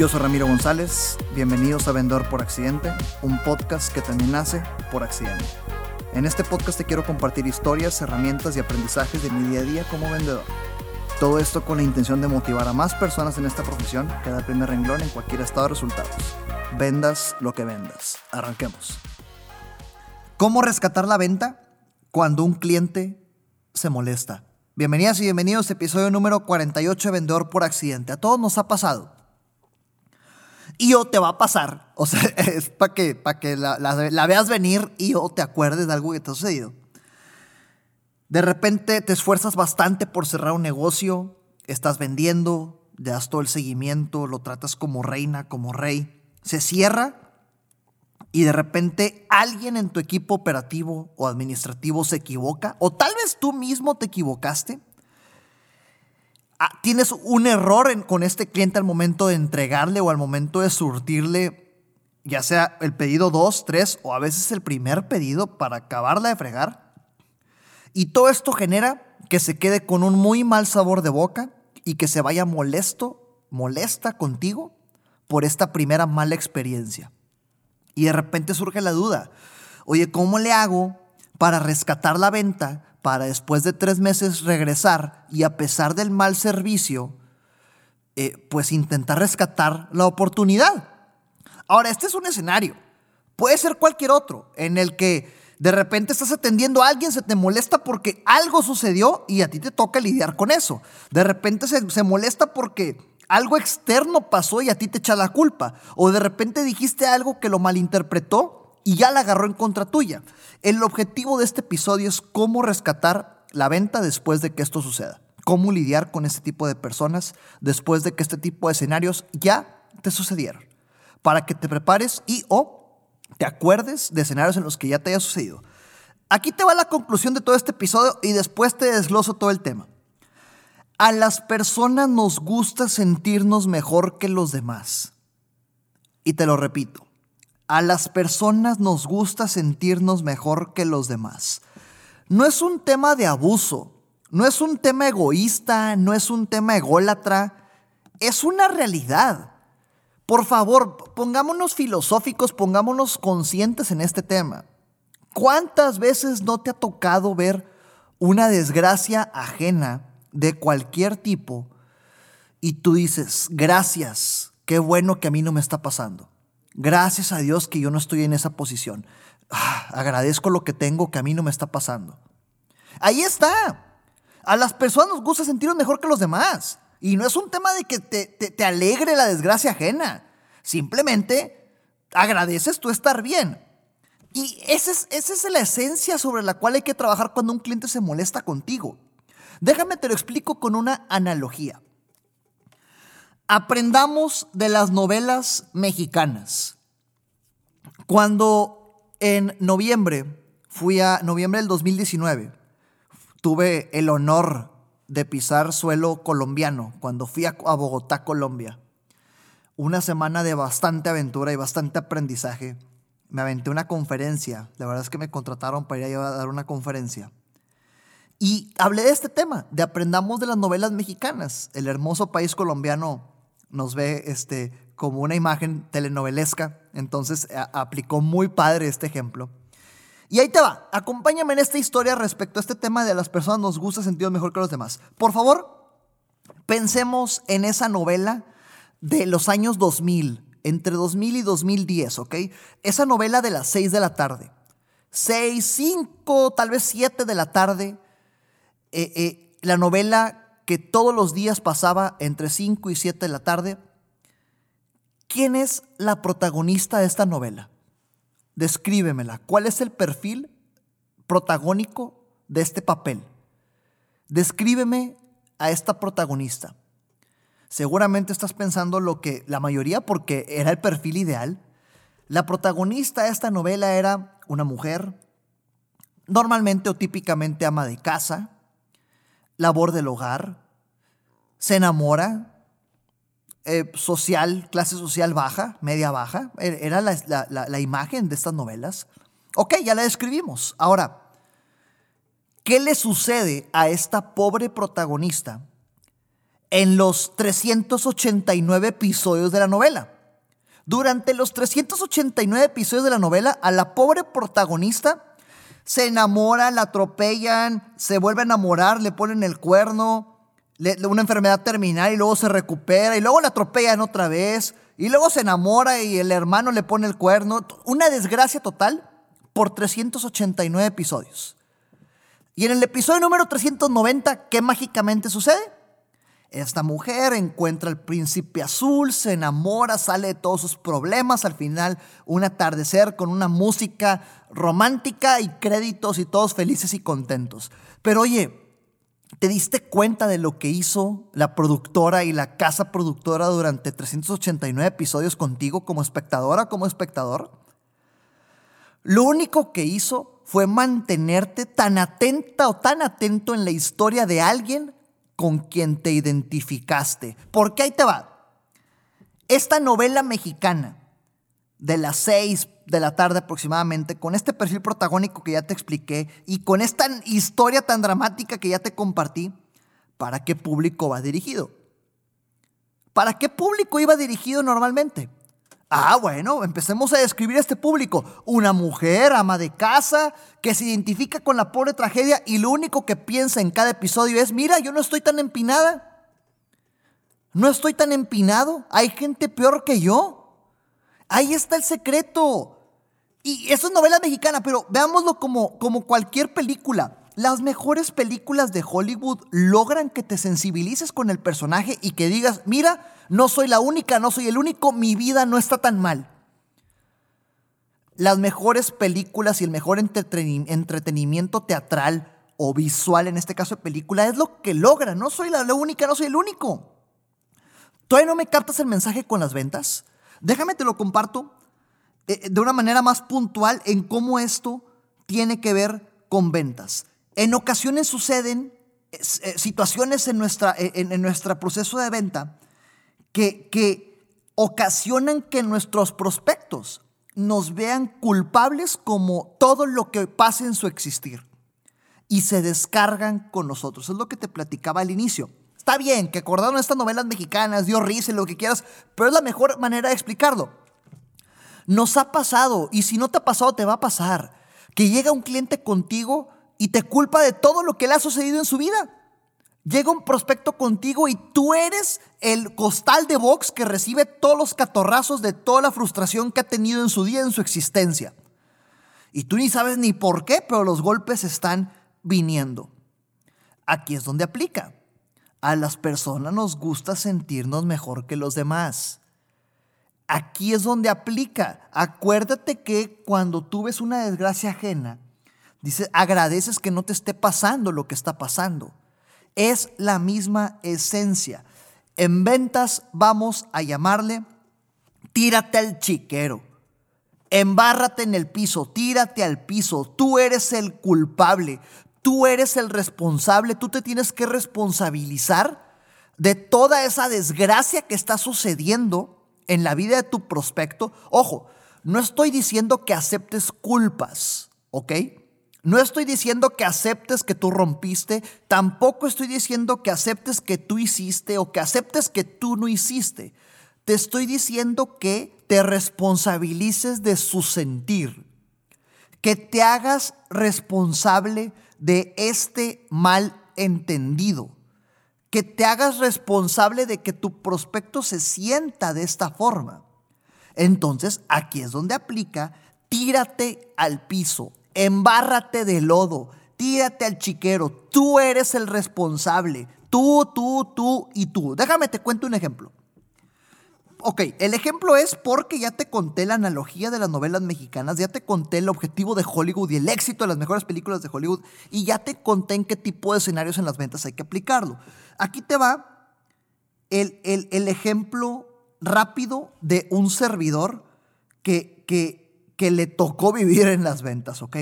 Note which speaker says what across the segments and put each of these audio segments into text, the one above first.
Speaker 1: Yo soy Ramiro González, bienvenidos a Vendedor por Accidente, un podcast que también nace por accidente. En este podcast te quiero compartir historias, herramientas y aprendizajes de mi día a día como vendedor. Todo esto con la intención de motivar a más personas en esta profesión que da el primer renglón en cualquier estado de resultados. Vendas lo que vendas. Arranquemos. ¿Cómo rescatar la venta cuando un cliente se molesta? Bienvenidas y bienvenidos a episodio número 48 de Vendedor por Accidente. A todos nos ha pasado. Y o te va a pasar. O sea, es para que, para que la, la, veas venir y o te acuerdes de algo que te ha sucedido. De repente te esfuerzas bastante por cerrar un negocio, estás vendiendo, le das todo el seguimiento, lo tratas como reina, como rey. Se cierra y de repente alguien en tu equipo operativo o administrativo se equivoca, o tal vez tú mismo te equivocaste, tienes un error con este cliente al momento de entregarle o al momento de surtirle, ya sea el pedido 2, 3 o a veces el primer pedido para acabarla de fregar. Y todo esto genera que se quede con un muy mal sabor de boca y que se vaya molesto, molesta contigo por esta primera mala experiencia. Y de repente surge la duda, oye, ¿cómo le hago para rescatar la venta, para después de tres meses regresar y a pesar del mal servicio, eh, pues intentar rescatar la oportunidad? Ahora, este es un escenario, puede ser cualquier otro, en el que de repente estás atendiendo a alguien, se te molesta porque algo sucedió y a ti te toca lidiar con eso. De repente se, se molesta porque algo externo pasó y a ti te echa la culpa. O de repente dijiste algo que lo malinterpretó y ya la agarró en contra tuya. El objetivo de este episodio es cómo rescatar la venta después de que esto suceda. Cómo lidiar con este tipo de personas después de que este tipo de escenarios ya te sucedieron. Para que te prepares y o te acuerdes de escenarios en los que ya te haya sucedido. Aquí te va la conclusión de todo este episodio y después te desgloso todo el tema. A las personas nos gusta sentirnos mejor que los demás. Y te lo repito, a las personas nos gusta sentirnos mejor que los demás. No es un tema de abuso, no es un tema egoísta, no es un tema ególatra, es una realidad. Por favor, pongámonos filosóficos, pongámonos conscientes en este tema. ¿Cuántas veces no te ha tocado ver una desgracia ajena? de cualquier tipo y tú dices, gracias, qué bueno que a mí no me está pasando. Gracias a Dios que yo no estoy en esa posición. Ah, agradezco lo que tengo que a mí no me está pasando. Ahí está. A las personas nos gusta sentirnos mejor que los demás. Y no es un tema de que te, te alegre la desgracia ajena. Simplemente agradeces tú estar bien. Y esa es, esa es la esencia sobre la cual hay que trabajar cuando un cliente se molesta contigo. Déjame te lo explico con una analogía. Aprendamos de las novelas mexicanas. Cuando en noviembre, fui a noviembre del 2019, tuve el honor de pisar suelo colombiano cuando fui a, Bogotá, Colombia. Una semana de bastante aventura y bastante aprendizaje. Me aventé una conferencia. La verdad es que me contrataron para ir a dar una conferencia. Y hablé de este tema, de aprendamos de las novelas mexicanas. El hermoso país colombiano nos ve este, como una imagen telenovelesca, entonces aplicó muy padre este ejemplo. Y ahí te va, acompáñame en esta historia respecto a este tema de las personas nos gusta sentir mejor que los demás. Por favor, pensemos en esa novela de los años 2000, entre 2000 y 2010, ¿ok? Esa novela de las 6 de la tarde. 6, 5, tal vez 7 de la tarde eh, eh, la novela que todos los días pasaba entre 5 y 7 de la tarde. ¿Quién es la protagonista de esta novela? Descríbemela. ¿Cuál es el perfil protagónico de este papel? Descríbeme a esta protagonista. Seguramente estás pensando lo que la mayoría, porque era el perfil ideal. La protagonista de esta novela era una mujer, normalmente o típicamente ama de casa, labor del hogar, se enamora, eh, social, clase social baja, media baja, e-, era la, la imagen de estas novelas. Ok, ya la describimos. Ahora, ¿qué le sucede a esta pobre protagonista en los 389 episodios de la novela. Durante los 389 episodios de la novela, a la pobre protagonista se enamora, la atropellan, se vuelve a enamorar, le ponen el cuerno, una enfermedad terminal y luego se recupera y luego la atropellan otra vez y luego se enamora y el hermano le pone el cuerno. Una desgracia total por 389 episodios. Y en el episodio número 390, ¿qué mágicamente sucede? Esta mujer encuentra al príncipe azul, se enamora, sale de todos sus problemas, al final un atardecer con una música romántica y créditos y todos felices y contentos. Pero oye, ¿te diste cuenta de lo que hizo la productora y la casa productora durante 389 episodios contigo como espectadora, como espectador? Lo único que hizo fue mantenerte tan atenta o tan atento en la historia de alguien con quien te identificaste. Porque ahí te va. Esta novela mexicana de las seis de la tarde aproximadamente, con este perfil protagónico que ya te expliqué y con esta historia tan dramática que ya te compartí, ¿para qué público va dirigido? ¿Para qué público iba dirigido normalmente? Ah, bueno, empecemos a describir este público. Una mujer, ama de casa, que se identifica con la pobre tragedia y lo único que piensa en cada episodio es, mira, yo no estoy tan empinada. No estoy tan empinado. Hay gente peor que yo. Ahí está el secreto. Y eso es novela mexicana, pero veámoslo como, como cualquier película. Las mejores películas de Hollywood logran que te sensibilices con el personaje y que digas, mira, no soy la única, no soy el único, mi vida no está tan mal. Las mejores películas y el mejor entretenimiento teatral o visual, en este caso de película, es lo que logra. No soy la, única, no soy el único. ¿Todavía no me captas el mensaje con las ventas? Déjame te lo comparto de una manera más puntual en cómo esto tiene que ver con ventas. En ocasiones suceden eh, situaciones en, nuestra, en nuestro proceso de venta que, ocasionan que nuestros prospectos nos vean culpables como todo lo que pase en su existir y se descargan con nosotros. Es lo que te platicaba al inicio. Está bien que acordaron estas novelas mexicanas, dio risa y lo que quieras, pero es la mejor manera de explicarlo. Nos ha pasado, y si no te ha pasado, te va a pasar, que llega un cliente contigo y te culpa de todo lo que le ha sucedido en su vida. Llega un prospecto contigo y tú eres el costal de box que recibe todos los catorrazos de toda la frustración que ha tenido en su día, en su existencia. Y tú ni sabes ni por qué, pero los golpes están viniendo. Aquí es donde aplica. A las personas nos gusta sentirnos mejor que los demás. Aquí es donde aplica. Acuérdate que cuando tú ves una desgracia ajena, dices, agradeces que no te esté pasando lo que está pasando es la misma esencia. En ventas vamos a llamarle tírate al chiquero. Embárrate en el piso, tírate al piso. Tú eres el culpable, tú eres el responsable, tú te tienes que responsabilizar de toda esa desgracia que está sucediendo en la vida de tu prospecto. Ojo, no estoy diciendo que aceptes culpas, ¿ok? No estoy diciendo que aceptes que tú rompiste, tampoco estoy diciendo que aceptes que tú hiciste o que aceptes que tú no hiciste. Te estoy diciendo que te responsabilices de su sentir, que te hagas responsable de este mal entendido, que te hagas responsable de que tu prospecto se sienta de esta forma. Entonces, aquí es donde aplica, tírate al piso, embárrate de lodo, tírate al chiquero, tú eres el responsable, tú, tú, tú y tú. Déjame te cuento un ejemplo. Ok, el ejemplo es porque ya te conté la analogía de las novelas mexicanas, ya te conté el objetivo de Hollywood y el éxito de las mejores películas de Hollywood y ya te conté en qué tipo de escenarios en las ventas hay que aplicarlo. Aquí te va el, el ejemplo rápido de un servidor que, que, que le tocó vivir en las ventas, ¿ok?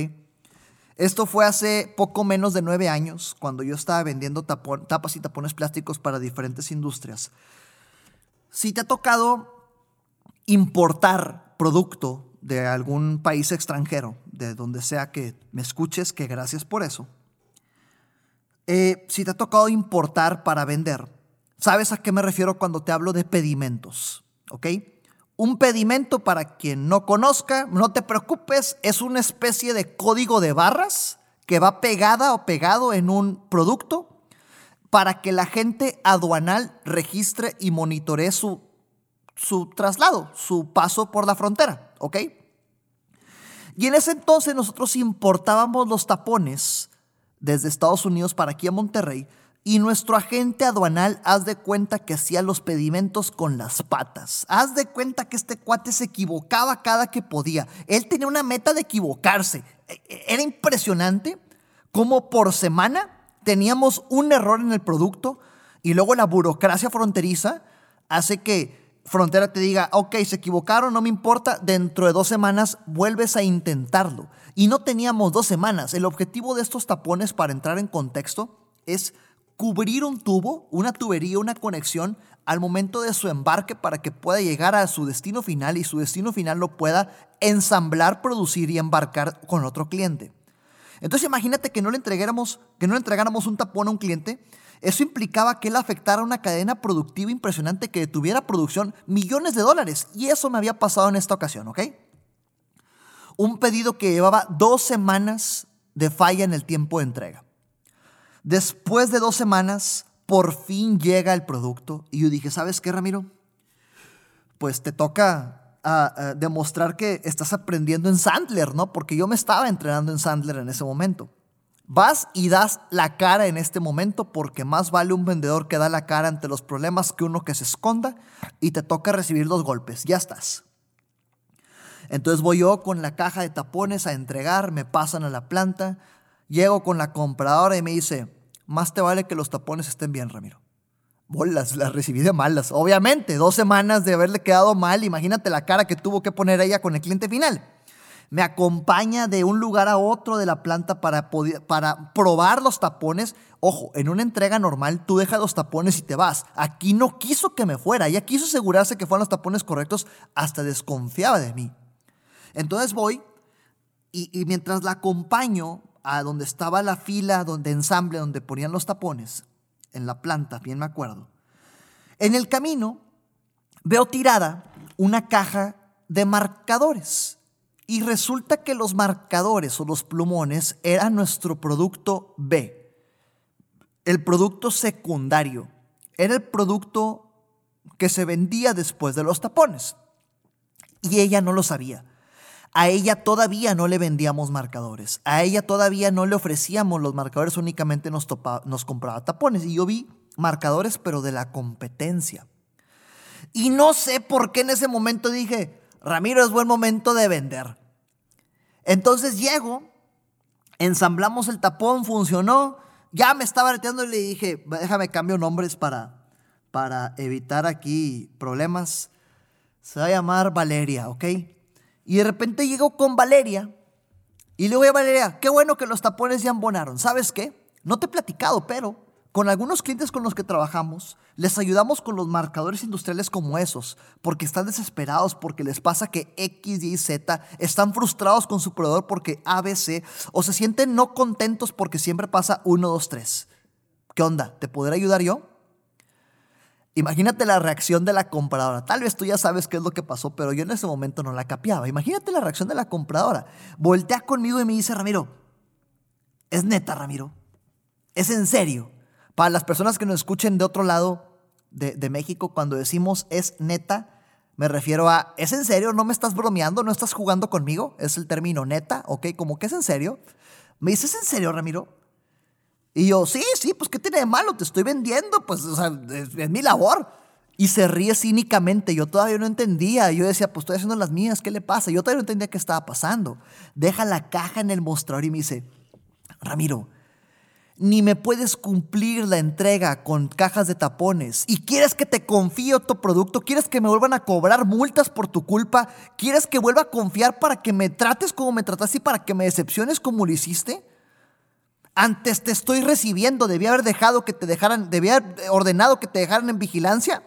Speaker 1: Esto fue hace poco menos de nueve años, cuando yo estaba vendiendo tapas y tapones plásticos para diferentes industrias. Si te ha tocado importar producto de algún país extranjero, de donde sea que me escuches, que gracias por eso. Eh, si te ha tocado importar para vender, ¿Sabes a qué me refiero cuando te hablo de pedimentos? ¿Ok? Un pedimento, para quien no conozca, no te preocupes, es una especie de código de barras que va pegada o pegado en un producto para que la gente aduanal registre y monitoree su, su traslado, su paso por la frontera, ¿ok? Y en ese entonces nosotros importábamos los tapones desde Estados Unidos para aquí a Monterrey y nuestro agente aduanal, haz de cuenta que hacía los pedimentos con las patas. Haz de cuenta que este cuate se equivocaba cada que podía. Él tenía una meta de equivocarse. E, e, era impresionante cómo por semana teníamos un error en el producto y luego la burocracia fronteriza hace que Frontera te diga, ok, se equivocaron, no me importa, dentro de dos semanas vuelves a intentarlo. Y no teníamos dos semanas. El objetivo de estos tapones, para entrar en contexto, es cubrir un tubo, una tubería, una conexión al momento de su embarque para que pueda llegar a su destino final y su destino final lo pueda ensamblar, producir y embarcar con otro cliente. Entonces imagínate que no le entregáramos, que no le entregáramos un tapón a un cliente. Eso implicaba que él afectara una cadena productiva impresionante que tuviera producción millones de dólares. Y eso me había pasado en esta ocasión, ¿ok? Un pedido que llevaba dos semanas de falla en el tiempo de entrega. Después de dos semanas, por fin llega el producto. Y yo dije, ¿sabes qué, Ramiro? Pues te toca a, demostrar que estás aprendiendo en Sandler, ¿no? Porque yo me estaba entrenando en Sandler en ese momento. Vas y das la cara en este momento porque más vale un vendedor que da la cara ante los problemas que uno que se esconda y te toca recibir los golpes. Ya estás. Entonces voy yo con la caja de tapones a entregar, me pasan a la planta, llego con la compradora y me dice, más te vale que los tapones estén bien, Ramiro bolas, las recibí de malas. Obviamente, dos semanas de haberle quedado mal, imagínate la cara que tuvo que poner ella con el cliente final. Me acompaña de un lugar a otro de la planta para, probar los tapones. Ojo, en una entrega normal tú dejas los tapones y te vas. Aquí no quiso que me fuera, ella quiso asegurarse que fueran los tapones correctos, hasta desconfiaba de mí. Entonces voy y, y mientras la acompaño a donde estaba la fila donde ensamble, donde ponían los tapones, en la planta, bien me acuerdo. En el camino veo tirada una caja de marcadores y resulta que los marcadores o los plumones eran nuestro producto B, el producto secundario, era el producto que se vendía después de los tapones. Y ella no lo sabía. A ella todavía no le vendíamos marcadores. A ella todavía no le ofrecíamos los marcadores, únicamente nos, nos compraba tapones. Y yo vi marcadores, pero de la competencia. Y no sé por qué en ese momento dije, Ramiro, es buen momento de vender. Entonces llego, ensamblamos el tapón, funcionó. Ya me estaba reteando y le dije, déjame cambio nombres para, para evitar aquí problemas. Se va a llamar Valeria, ¿ok? Y de repente llego con Valeria y le voy a Valeria, qué bueno que los tapones ya embonaron. ¿Sabes qué? No te he platicado, pero con algunos clientes con los que trabajamos, les ayudamos con los marcadores industriales como esos, porque están desesperados, porque les pasa que X, Y, Z están frustrados con su proveedor porque ABC, o se sienten no contentos porque siempre pasa 1, 2, 3. ¿Qué onda? ¿Te podré ayudar yo? Imagínate la reacción de la compradora. Tal vez tú ya sabes qué es lo que pasó, pero yo en ese momento no la capiaba. Imagínate la reacción de la compradora. Voltea conmigo y me dice, Ramiro, es neta, Ramiro. Es en serio. Para las personas que nos escuchen de otro lado de, México, cuando decimos es neta, me refiero a, ¿es en serio? ¿No me estás bromeando? ¿No estás jugando conmigo? Es el término neta, ¿ok? Como que es en serio. Me dice, ¿es en serio, Ramiro? Y yo, sí, sí, pues ¿qué tiene de malo? Te estoy vendiendo, pues o sea, es, mi labor. Y se ríe cínicamente. Yo todavía no entendía. Yo decía, pues estoy haciendo las mías, ¿qué le pasa? Yo todavía no entendía qué estaba pasando. Deja la caja en el mostrador y me dice, Ramiro, ni me puedes cumplir la entrega con cajas de tapones. ¿Y quieres que te confíe otro producto? ¿Quieres que me vuelvan a cobrar multas por tu culpa? ¿Quieres que vuelva a confiar para que me trates como me trataste y para que me decepciones como lo hiciste? Antes te estoy recibiendo, debía haber dejado que te dejaran, debía haber ordenado que te dejaran en vigilancia,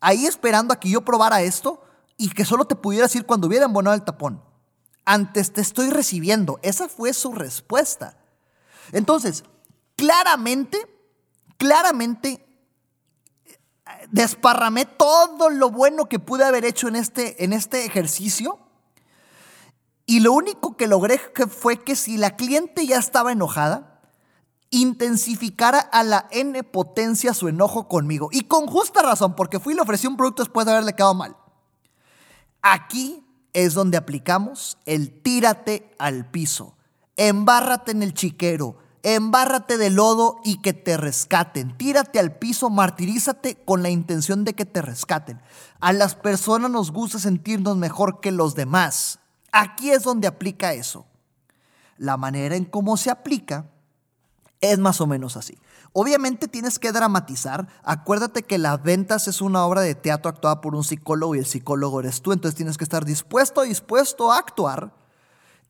Speaker 1: ahí esperando a que yo probara esto y que solo te pudieras ir cuando hubiera embonado el tapón. Antes te estoy recibiendo. Esa fue su respuesta. Entonces, claramente, claramente, desparramé todo lo bueno que pude haber hecho en este, en este ejercicio. Y lo único que logré fue que si la cliente ya estaba enojada, intensificara a la N potencia su enojo conmigo. Y con justa razón, porque fui y le ofrecí un producto después de haberle quedado mal. Aquí es donde aplicamos el tírate al piso, embárrate en el chiquero, embárrate de lodo y que te rescaten. Tírate al piso, martirízate con la intención de que te rescaten. A las personas nos gusta sentirnos mejor que los demás. Aquí es donde aplica eso. La manera en cómo se aplica es más o menos así. Obviamente tienes que dramatizar. Acuérdate que las ventas es una obra de teatro actuada por un psicólogo y el psicólogo eres tú. Entonces tienes que estar dispuesto, dispuesto a actuar.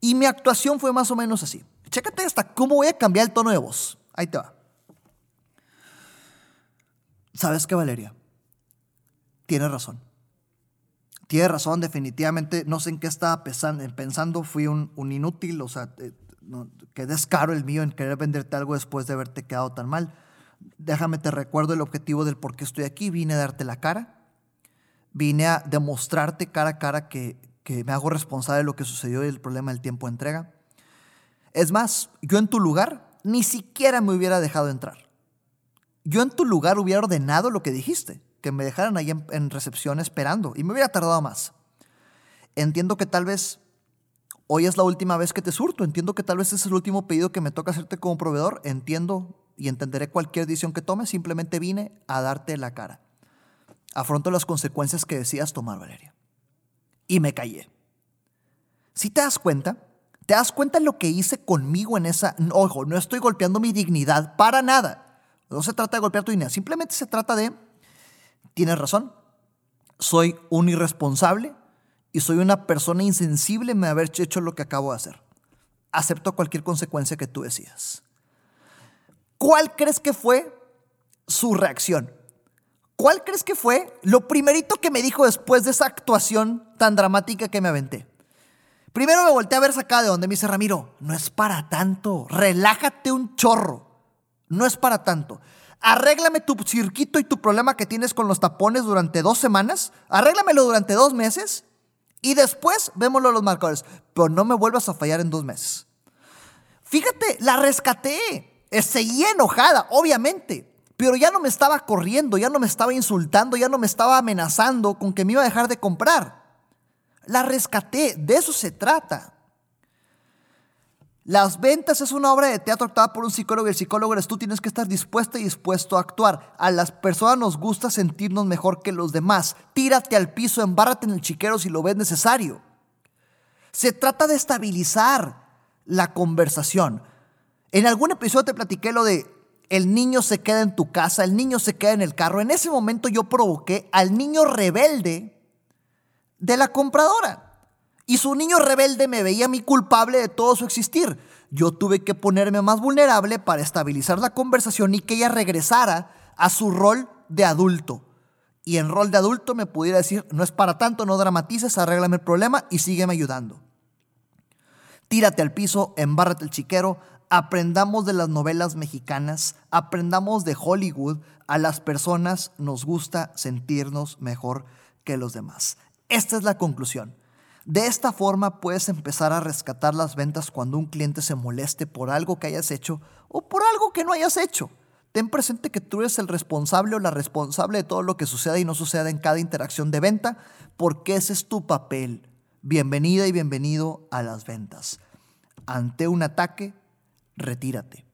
Speaker 1: Y mi actuación fue más o menos así. Chécate esta, cómo voy a cambiar el tono de voz. Ahí te va. ¿Sabes qué, Valeria? Tienes razón. Tienes razón, definitivamente. No sé en qué estaba pensando. Fui un, inútil, o sea, eh, qué descaro el mío en querer venderte algo después de haberte quedado tan mal. Déjame te recuerdo el objetivo del por qué estoy aquí. Vine a darte la cara. Vine a demostrarte cara a cara que, que me hago responsable de lo que sucedió y del problema del tiempo de entrega. Es más, yo en tu lugar ni siquiera me hubiera dejado entrar. Yo en tu lugar hubiera ordenado lo que dijiste, que me dejaran ahí en, recepción esperando y me hubiera tardado más. Entiendo que tal vez hoy es la última vez que te surto, entiendo que tal vez es el último pedido que me toca hacerte como proveedor, entiendo y entenderé cualquier decisión que tomes, simplemente vine a darte la cara. Afronto las consecuencias que decías tomar, Valeria. Y me callé. Si te das cuenta, ¿Te das cuenta lo que hice conmigo en esa... Ojo, no estoy golpeando mi dignidad para nada. No se trata de golpear tu dignidad. Simplemente se trata de... Tienes razón. Soy un irresponsable y soy una persona insensible en haber hecho lo que acabo de hacer. Acepto cualquier consecuencia que tú decidas. ¿Cuál crees que fue su reacción? ¿Cuál crees que fue lo primerito que me dijo después de esa actuación tan dramática que me aventé? Primero me volteé a ver sacada de donde me dice Ramiro, no es para tanto, relájate un chorro, no es para tanto. Arréglame tu circuito y tu problema que tienes con los tapones durante dos semanas, arréglamelo durante dos meses y después vémoslo los marcadores, pero no me vuelvas a fallar en dos meses. Fíjate, la rescaté, eh, seguía enojada, obviamente, pero ya no me estaba corriendo, ya no me estaba insultando, ya no me estaba amenazando con que me iba a dejar de comprar. La rescaté, de eso se trata. Las ventas es una obra de teatro actuada por un psicólogo y el psicólogo eres tú. Tienes que estar dispuesta y dispuesto a actuar. A las personas nos gusta sentirnos mejor que los demás. Tírate al piso, embárrate en el chiquero si lo ves necesario. Se trata de estabilizar la conversación. En algún episodio te platiqué lo de el niño se queda en tu casa, el niño se queda en el carro. En ese momento yo provoqué al niño rebelde de la compradora. Y su niño rebelde me veía a mí culpable de todo su existir. Yo tuve que ponerme más vulnerable para estabilizar la conversación y que ella regresara a su rol de adulto. Y en rol de adulto me pudiera decir, no es para tanto, no dramatices, arréglame el problema y sígueme ayudando. Tírate al piso, embárrate el chiquero, aprendamos de las novelas mexicanas, aprendamos de Hollywood, a las personas nos gusta sentirnos mejor que los demás. Esta es la conclusión. De esta forma puedes empezar a rescatar las ventas cuando un cliente se moleste por algo que hayas hecho o por algo que no hayas hecho. Ten presente que tú eres el responsable o la responsable de todo lo que suceda y no suceda en cada interacción de venta, porque ese es tu papel. Bienvenida y bienvenido a las ventas. Ante un ataque, retírate.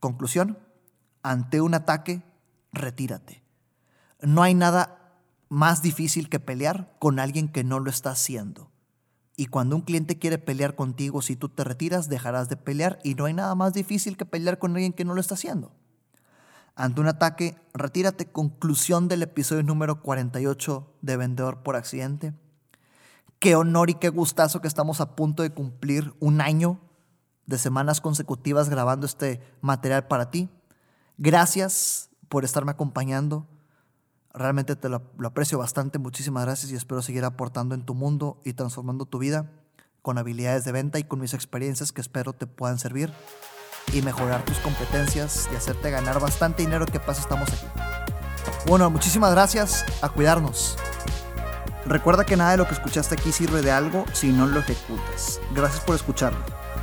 Speaker 1: Conclusión, ante un ataque, retírate. No hay nada más difícil que pelear con alguien que no lo está haciendo. Y cuando un cliente quiere pelear contigo, si tú te retiras, dejarás de pelear y no hay nada más difícil que pelear con alguien que no lo está haciendo. Ante un ataque, retírate. Conclusión del episodio número 48 de Vendedor por Accidente. Qué honor y qué gustazo que estamos a punto de cumplir un año de semanas consecutivas grabando este material para ti. Gracias por estarme acompañando. Realmente te lo, aprecio bastante, muchísimas gracias y espero seguir aportando en tu mundo y transformando tu vida con habilidades de venta y con mis experiencias que espero te puedan servir y mejorar tus competencias y hacerte ganar bastante dinero que pasa estamos aquí. Bueno, muchísimas gracias. A cuidarnos. Recuerda que nada de lo que escuchaste aquí sirve de algo si no lo ejecutas. Gracias por escucharlo.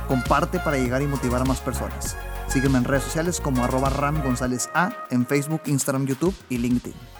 Speaker 1: Comparte para llegar y motivar a más personas. Sígueme en redes sociales como arroba Ram A en Facebook, Instagram, YouTube y LinkedIn.